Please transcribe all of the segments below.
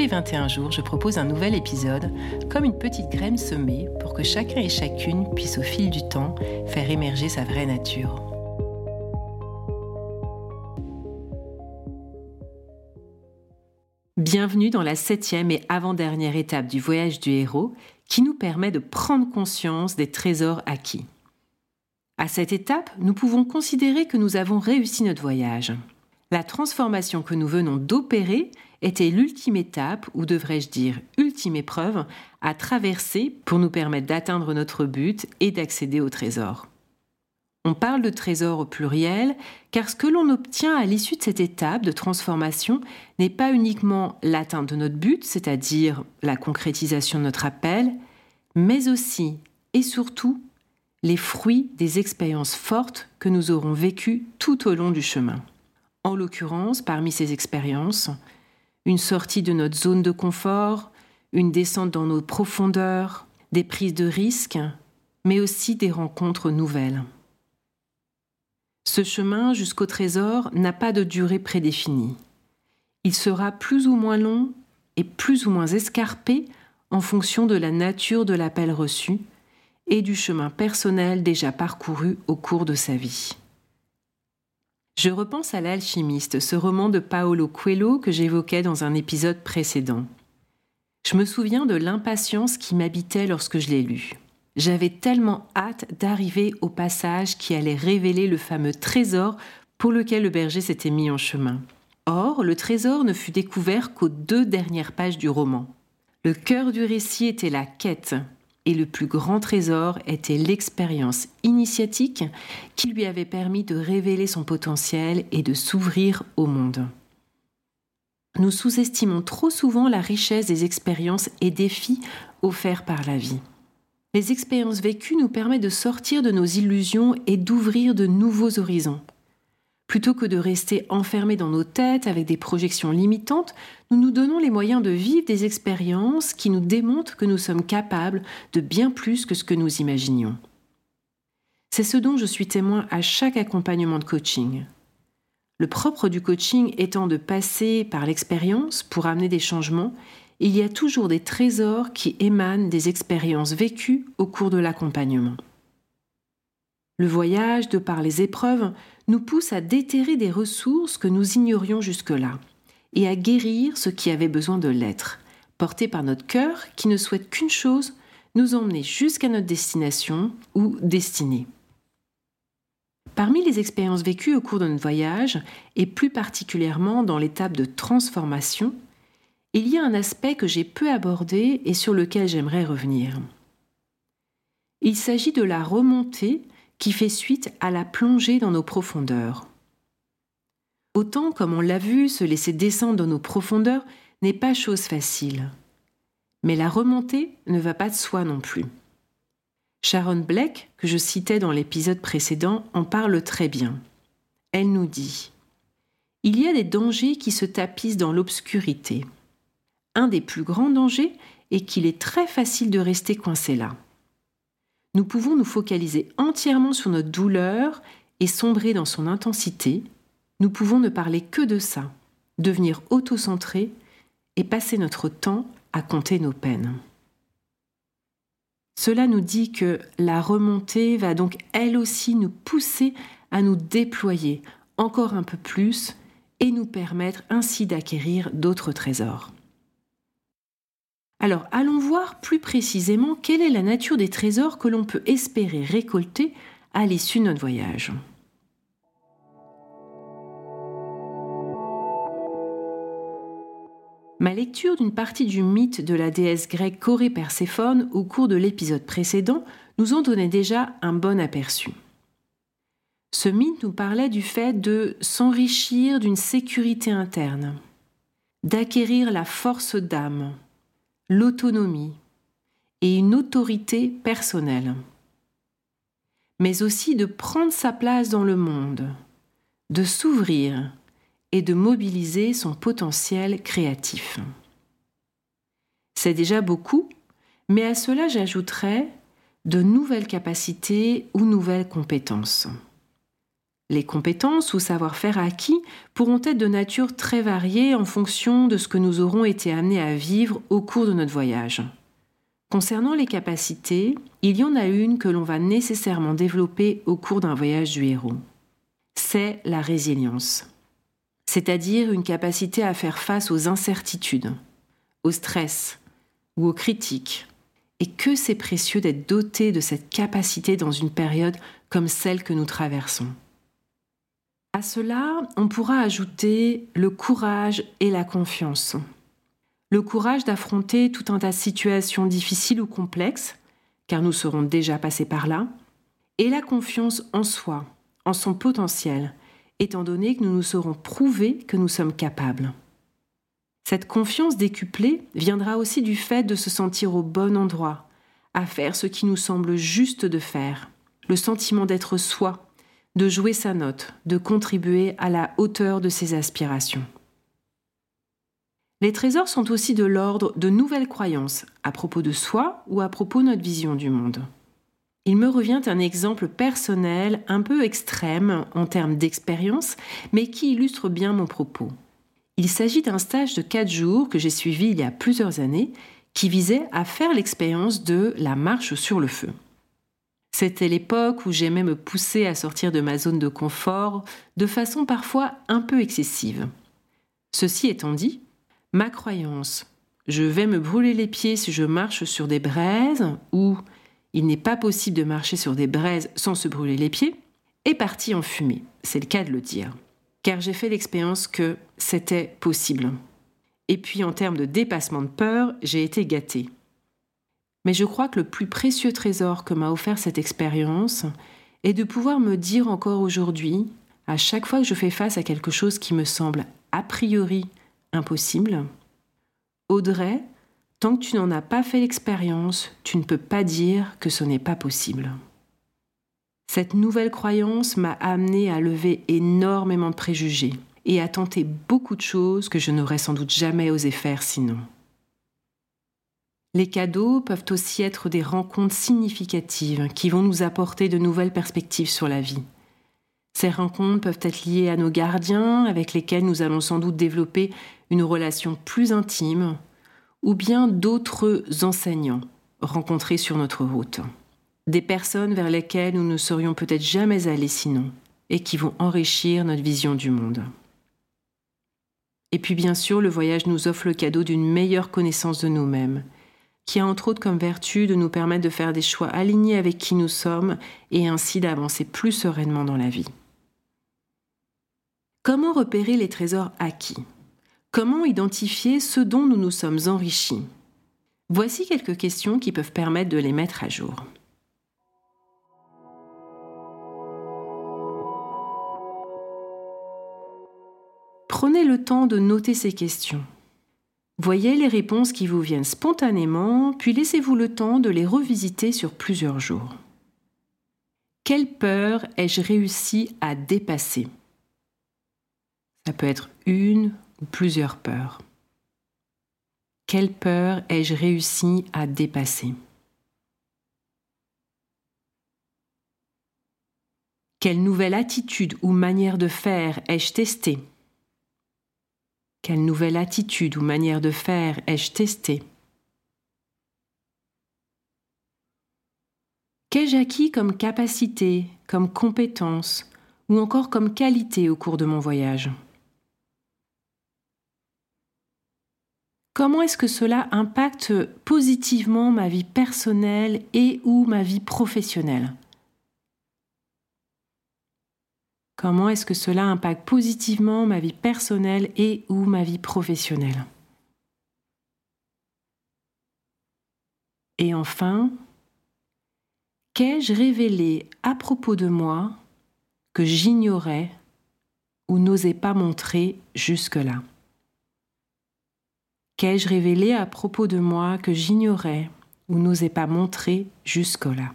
Les 21 jours, je propose un nouvel épisode, comme une petite graine semée pour que chacun et chacune puisse au fil du temps faire émerger sa vraie nature. Bienvenue dans la septième et avant-dernière étape du voyage du héros qui nous permet de prendre conscience des trésors acquis. À cette étape, nous pouvons considérer que nous avons réussi notre voyage. La transformation que nous venons d'opérer était l'ultime étape, ou devrais-je dire ultime épreuve, à traverser pour nous permettre d'atteindre notre but et d'accéder au trésor. On parle de trésor au pluriel car ce que l'on obtient à l'issue de cette étape de transformation n'est pas uniquement l'atteinte de notre but, c'est-à-dire la concrétisation de notre appel, mais aussi et surtout les fruits des expériences fortes que nous aurons vécues tout au long du chemin. En l'occurrence, parmi ces expériences, une sortie de notre zone de confort, une descente dans nos profondeurs, des prises de risques, mais aussi des rencontres nouvelles. Ce chemin jusqu'au trésor n'a pas de durée prédéfinie. Il sera plus ou moins long et plus ou moins escarpé en fonction de la nature de l'appel reçu et du chemin personnel déjà parcouru au cours de sa vie. Je repense à L'alchimiste, ce roman de Paolo Coelho que j'évoquais dans un épisode précédent. Je me souviens de l'impatience qui m'habitait lorsque je l'ai lu. J'avais tellement hâte d'arriver au passage qui allait révéler le fameux trésor pour lequel le berger s'était mis en chemin. Or, le trésor ne fut découvert qu'aux deux dernières pages du roman. Le cœur du récit était la quête, et le plus grand trésor était l'expérience initiatique qui lui avait permis de révéler son potentiel et de s'ouvrir au monde. Nous sous-estimons trop souvent la richesse des expériences et défis offerts par la vie. Les expériences vécues nous permettent de sortir de nos illusions et d'ouvrir de nouveaux horizons. Plutôt que de rester enfermés dans nos têtes avec des projections limitantes, nous nous donnons les moyens de vivre des expériences qui nous démontrent que nous sommes capables de bien plus que ce que nous imaginions. C'est ce dont je suis témoin à chaque accompagnement de coaching. Le propre du coaching étant de passer par l'expérience pour amener des changements, il y a toujours des trésors qui émanent des expériences vécues au cours de l'accompagnement. Le voyage, de par les épreuves, nous pousse à déterrer des ressources que nous ignorions jusque-là et à guérir ce qui avait besoin de l'être, porté par notre cœur qui ne souhaite qu'une chose, nous emmener jusqu'à notre destination ou destinée. Parmi les expériences vécues au cours de notre voyage, et plus particulièrement dans l'étape de transformation, il y a un aspect que j'ai peu abordé et sur lequel j'aimerais revenir. Il s'agit de la remontée qui fait suite à la plongée dans nos profondeurs. Autant, comme on l'a vu, se laisser descendre dans nos profondeurs n'est pas chose facile. Mais la remontée ne va pas de soi non plus. Sharon Black, que je citais dans l'épisode précédent, en parle très bien. Elle nous dit Il y a des dangers qui se tapissent dans l'obscurité. Un des plus grands dangers est qu'il est très facile de rester coincé là nous pouvons nous focaliser entièrement sur notre douleur et sombrer dans son intensité, nous pouvons ne parler que de ça, devenir auto-centré et passer notre temps à compter nos peines. Cela nous dit que la remontée va donc elle aussi nous pousser à nous déployer encore un peu plus et nous permettre ainsi d'acquérir d'autres trésors. Alors allons voir plus précisément quelle est la nature des trésors que l'on peut espérer récolter à l'issue de notre voyage. Ma lecture d'une partie du mythe de la déesse grecque Corée Perséphone au cours de l'épisode précédent nous en donnait déjà un bon aperçu. Ce mythe nous parlait du fait de s'enrichir d'une sécurité interne, d'acquérir la force d'âme, l'autonomie et une autorité personnelle. mais aussi de prendre sa place dans le monde, de s'ouvrir et de mobiliser son potentiel créatif. C'est déjà beaucoup, mais à cela j'ajouterais de nouvelles capacités ou nouvelles compétences. Les compétences ou savoir-faire acquis pourront être de nature très variée en fonction de ce que nous aurons été amenés à vivre au cours de notre voyage. Concernant les capacités, il y en a une que l'on va nécessairement développer au cours d'un voyage du héros. C'est la résilience, c'est-à-dire une capacité à faire face aux incertitudes, au stress ou aux critiques, et que c'est précieux d'être doté de cette capacité dans une période comme celle que nous traversons. À cela, on pourra ajouter le courage et la confiance. Le courage d'affronter tout un tas de situations difficiles ou complexes, car nous serons déjà passés par là, et la confiance en soi, en son potentiel, étant donné que nous nous serons prouvé que nous sommes capables. Cette confiance décuplée viendra aussi du fait de se sentir au bon endroit, à faire ce qui nous semble juste de faire, le sentiment d'être soi, de jouer sa note, de contribuer à la hauteur de ses aspirations. Les trésors sont aussi de l'ordre de nouvelles croyances à propos de soi ou à propos de notre vision du monde. Il me revient un exemple personnel un peu extrême en termes d'expérience, mais qui illustre bien mon propos. Il s'agit d'un stage de 4 jours que j'ai suivi il y a plusieurs années qui visait à faire l'expérience de la marche sur le feu. C'était l'époque où j'aimais me pousser à sortir de ma zone de confort de façon parfois un peu excessive. Ceci étant dit, ma croyance je vais me brûler les pieds si je marche sur des braises ou il n'est pas possible de marcher sur des braises sans se brûler les pieds est partie en fumée, c'est le cas de le dire, car j'ai fait l'expérience que c'était possible. Et puis en termes de dépassement de peur, j'ai été gâtée. Mais je crois que le plus précieux trésor que m'a offert cette expérience est de pouvoir me dire encore aujourd'hui, à chaque fois que je fais face à quelque chose qui me semble a priori impossible, Audrey, tant que tu n'en as pas fait l'expérience, tu ne peux pas dire que ce n'est pas possible. Cette nouvelle croyance m'a amené à lever énormément de préjugés et à tenter beaucoup de choses que je n'aurais sans doute jamais osé faire sinon. Les cadeaux peuvent aussi être des rencontres significatives qui vont nous apporter de nouvelles perspectives sur la vie. Ces rencontres peuvent être liées à nos gardiens avec lesquels nous allons sans doute développer une relation plus intime, ou bien d'autres enseignants rencontrés sur notre route. Des personnes vers lesquelles nous ne serions peut-être jamais allés sinon, et qui vont enrichir notre vision du monde. Et puis bien sûr, le voyage nous offre le cadeau d'une meilleure connaissance de nous-mêmes, qui a entre autres comme vertu de nous permettre de faire des choix alignés avec qui nous sommes et ainsi d'avancer plus sereinement dans la vie. Comment repérer les trésors acquis? Comment identifier ce dont nous nous sommes enrichis? Voici quelques questions qui peuvent permettre de les mettre à jour. Prenez le temps de noter ces questions. Voyez les réponses qui vous viennent spontanément, puis laissez-vous le temps de les revisiter sur plusieurs jours. Quelle peur ai-je réussi à dépasser? Ça peut être une ou plusieurs peurs. Quelle peur ai-je réussi à dépasser? Quelle nouvelle attitude ou manière de faire ai-je testé quelle nouvelle attitude ou manière de faire ai-je testé Qu'ai-je acquis comme capacité, comme compétence ou encore comme qualité au cours de mon voyage Comment est-ce que cela impacte positivement ma vie personnelle et ou ma vie professionnelle Comment est-ce que cela impacte positivement ma vie personnelle et ou ma vie professionnelle? Et enfin, qu'ai-je révélé à propos de moi que j'ignorais ou n'osais pas montrer jusque-là? Qu'ai-je révélé à propos de moi que j'ignorais ou n'osais pas montrer jusque-là?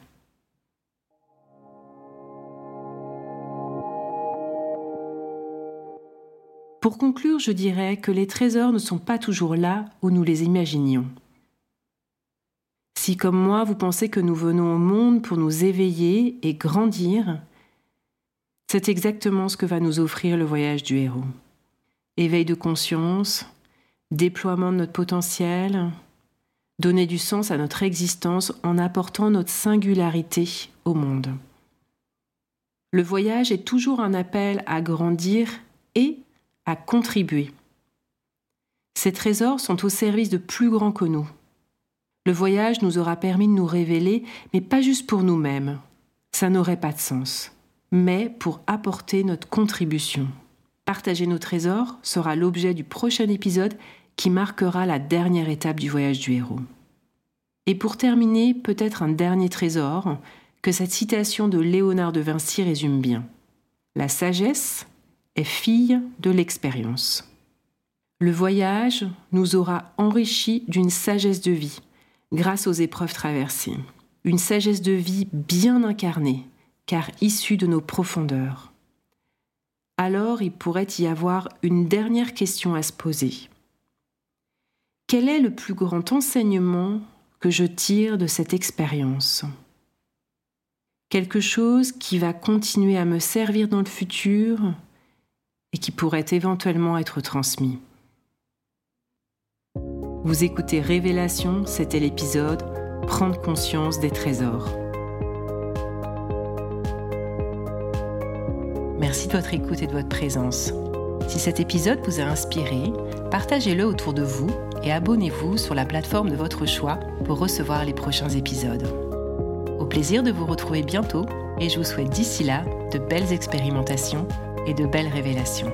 Pour conclure, je dirais que les trésors ne sont pas toujours là où nous les imaginions. Si comme moi vous pensez que nous venons au monde pour nous éveiller et grandir, c'est exactement ce que va nous offrir le voyage du héros. Éveil de conscience, déploiement de notre potentiel, donner du sens à notre existence en apportant notre singularité au monde. Le voyage est toujours un appel à grandir et à contribuer. Ces trésors sont au service de plus grands que nous. Le voyage nous aura permis de nous révéler, mais pas juste pour nous-mêmes. Ça n'aurait pas de sens. Mais pour apporter notre contribution. Partager nos trésors sera l'objet du prochain épisode qui marquera la dernière étape du voyage du héros. Et pour terminer, peut-être un dernier trésor que cette citation de Léonard de Vinci résume bien. La sagesse est fille de l'expérience. Le voyage nous aura enrichis d'une sagesse de vie grâce aux épreuves traversées. Une sagesse de vie bien incarnée, car issue de nos profondeurs. Alors il pourrait y avoir une dernière question à se poser. Quel est le plus grand enseignement que je tire de cette expérience? Quelque chose qui va continuer à me servir dans le futur et qui pourrait éventuellement être transmis. Vous écoutez Révélation, c'était l'épisode Prendre conscience des trésors. Merci de votre écoute et de votre présence. Si cet épisode vous a inspiré, partagez-le autour de vous et abonnez-vous sur la plateforme de votre choix pour recevoir les prochains épisodes. Au plaisir de vous retrouver bientôt et je vous souhaite d'ici là de belles expérimentations et de belles révélations.